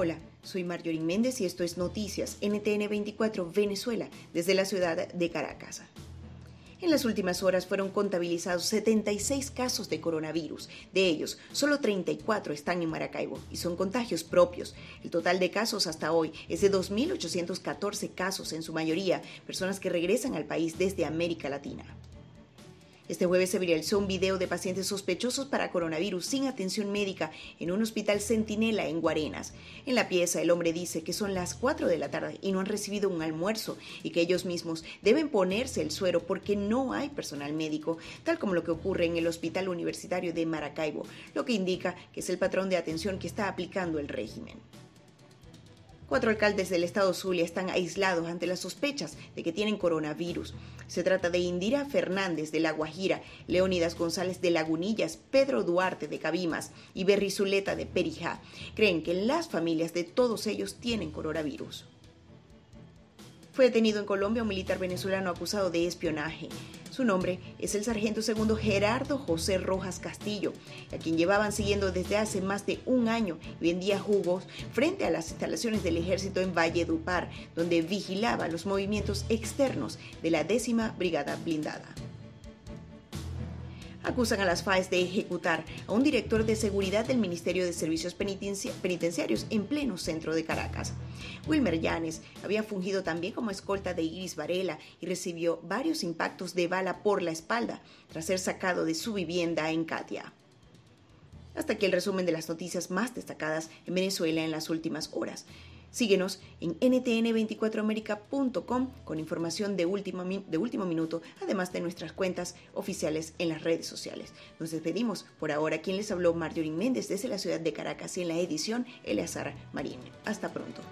Hola, soy Marjorie Méndez y esto es Noticias NTN 24 Venezuela desde la ciudad de Caracas. En las últimas horas fueron contabilizados 76 casos de coronavirus. De ellos, solo 34 están en Maracaibo y son contagios propios. El total de casos hasta hoy es de 2.814 casos, en su mayoría personas que regresan al país desde América Latina. Este jueves se viralizó un video de pacientes sospechosos para coronavirus sin atención médica en un hospital Centinela en Guarenas. En la pieza, el hombre dice que son las 4 de la tarde y no han recibido un almuerzo y que ellos mismos deben ponerse el suero porque no hay personal médico, tal como lo que ocurre en el Hospital Universitario de Maracaibo, lo que indica que es el patrón de atención que está aplicando el régimen. Cuatro alcaldes del estado Zulia están aislados ante las sospechas de que tienen coronavirus. Se trata de Indira Fernández de La Guajira, Leónidas González de Lagunillas, Pedro Duarte de Cabimas y Berry Zuleta de Perijá. Creen que las familias de todos ellos tienen coronavirus. Fue detenido en Colombia un militar venezolano acusado de espionaje. Su nombre es el sargento segundo Gerardo José Rojas Castillo, a quien llevaban siguiendo desde hace más de un año y vendía jugos frente a las instalaciones del ejército en Valledupar, donde vigilaba los movimientos externos de la décima brigada blindada acusan a las FAES de ejecutar a un director de seguridad del Ministerio de Servicios Penitenciarios en pleno centro de Caracas. Wilmer Llanes había fungido también como escolta de Iris Varela y recibió varios impactos de bala por la espalda tras ser sacado de su vivienda en Katia. Hasta aquí el resumen de las noticias más destacadas en Venezuela en las últimas horas. Síguenos en ntn24america.com con información de último, de último minuto, además de nuestras cuentas oficiales en las redes sociales. Nos despedimos. Por ahora, quien les habló, Marjorie Méndez desde la ciudad de Caracas y en la edición, Eleazar Marín. Hasta pronto.